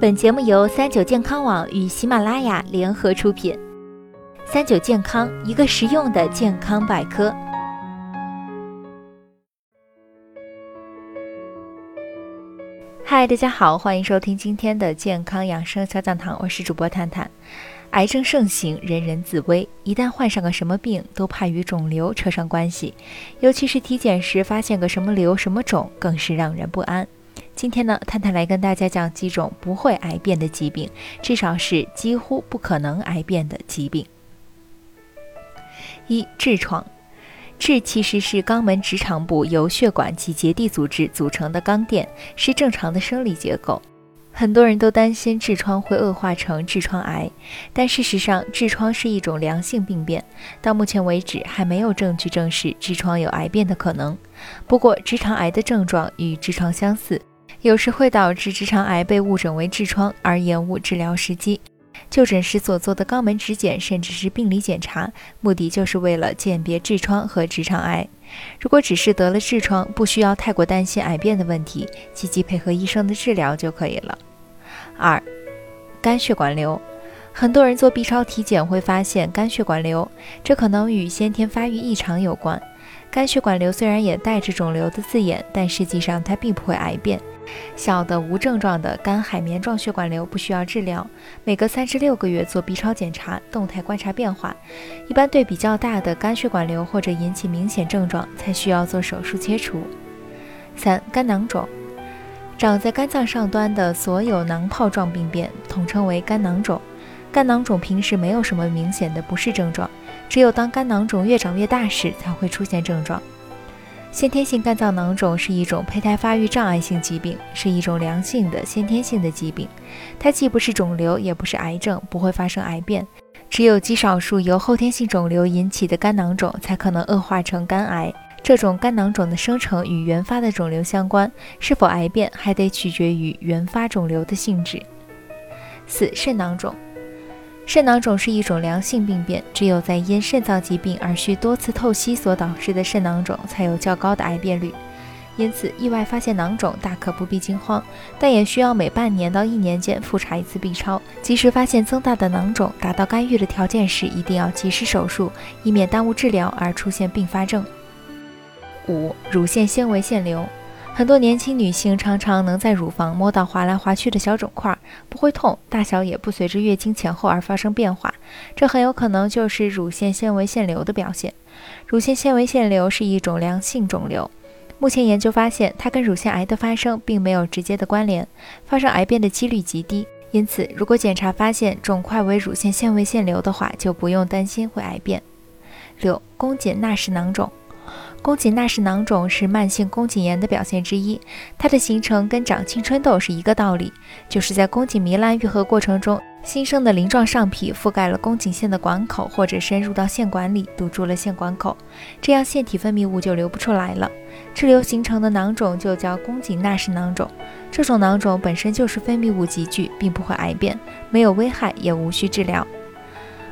本节目由三九健康网与喜马拉雅联合出品。三九健康，一个实用的健康百科。嗨，大家好，欢迎收听今天的健康养生小讲堂，我是主播探探。癌症盛行，人人自危，一旦患上个什么病，都怕与肿瘤扯上关系，尤其是体检时发现个什么瘤、什么肿，更是让人不安。今天呢，探探来跟大家讲几种不会癌变的疾病，至少是几乎不可能癌变的疾病。一、痔疮，痔其实是肛门直肠部由血管及结缔组织组成的肛垫，是正常的生理结构。很多人都担心痔疮会恶化成痔疮癌，但事实上，痔疮是一种良性病变，到目前为止还没有证据证实痔疮有癌变的可能。不过，直肠癌的症状与痔疮相似。有时会导致直肠癌被误诊为痔疮而延误治疗时机。就诊时所做的肛门指检，甚至是病理检查，目的就是为了鉴别痔疮和直肠癌。如果只是得了痔疮，不需要太过担心癌变的问题，积极配合医生的治疗就可以了。二、肝血管瘤，很多人做 B 超体检会发现肝血管瘤，这可能与先天发育异常有关。肝血管瘤虽然也带着肿瘤的字眼，但实际上它并不会癌变。小的无症状的肝海绵状血管瘤不需要治疗，每隔三至六个月做 B 超检查，动态观察变化。一般对比较大的肝血管瘤或者引起明显症状，才需要做手术切除。三、肝囊肿，长在肝脏上端的所有囊泡状病变统称为肝囊肿。肝囊肿平时没有什么明显的不适症状，只有当肝囊肿越长越大时才会出现症状。先天性肝脏囊肿是一种胚胎发育障碍性疾病，是一种良性的先天性的疾病。它既不是肿瘤，也不是癌症，不会发生癌变。只有极少数由后天性肿瘤引起的肝囊肿才可能恶化成肝癌。这种肝囊肿的生成与原发的肿瘤相关，是否癌变还得取决于原发肿瘤的性质。四、肾囊肿。肾囊肿是一种良性病变，只有在因肾脏疾病而需多次透析所导致的肾囊肿才有较高的癌变率。因此，意外发现囊肿大可不必惊慌，但也需要每半年到一年间复查一次 B 超，及时发现增大的囊肿，达到干预的条件时，一定要及时手术，以免耽误治疗而出现并发症。五、乳腺纤维腺瘤。很多年轻女性常常能在乳房摸到滑来滑去的小肿块，不会痛，大小也不随着月经前后而发生变化，这很有可能就是乳腺纤维腺瘤的表现。乳腺纤维腺瘤是一种良性肿瘤，目前研究发现它跟乳腺癌的发生并没有直接的关联，发生癌变的几率极低。因此，如果检查发现肿块为乳腺纤维腺瘤的话，就不用担心会癌变。六、宫颈纳氏囊肿。宫颈纳氏囊肿是慢性宫颈炎的表现之一，它的形成跟长青春痘是一个道理，就是在宫颈糜烂愈合过程中，新生的鳞状上皮覆盖了宫颈腺的管口，或者深入到腺管里，堵住了腺管口，这样腺体分泌物就流不出来了。滞留形成的囊肿就叫宫颈纳氏囊肿。这种囊肿本身就是分泌物集聚，并不会癌变，没有危害，也无需治疗。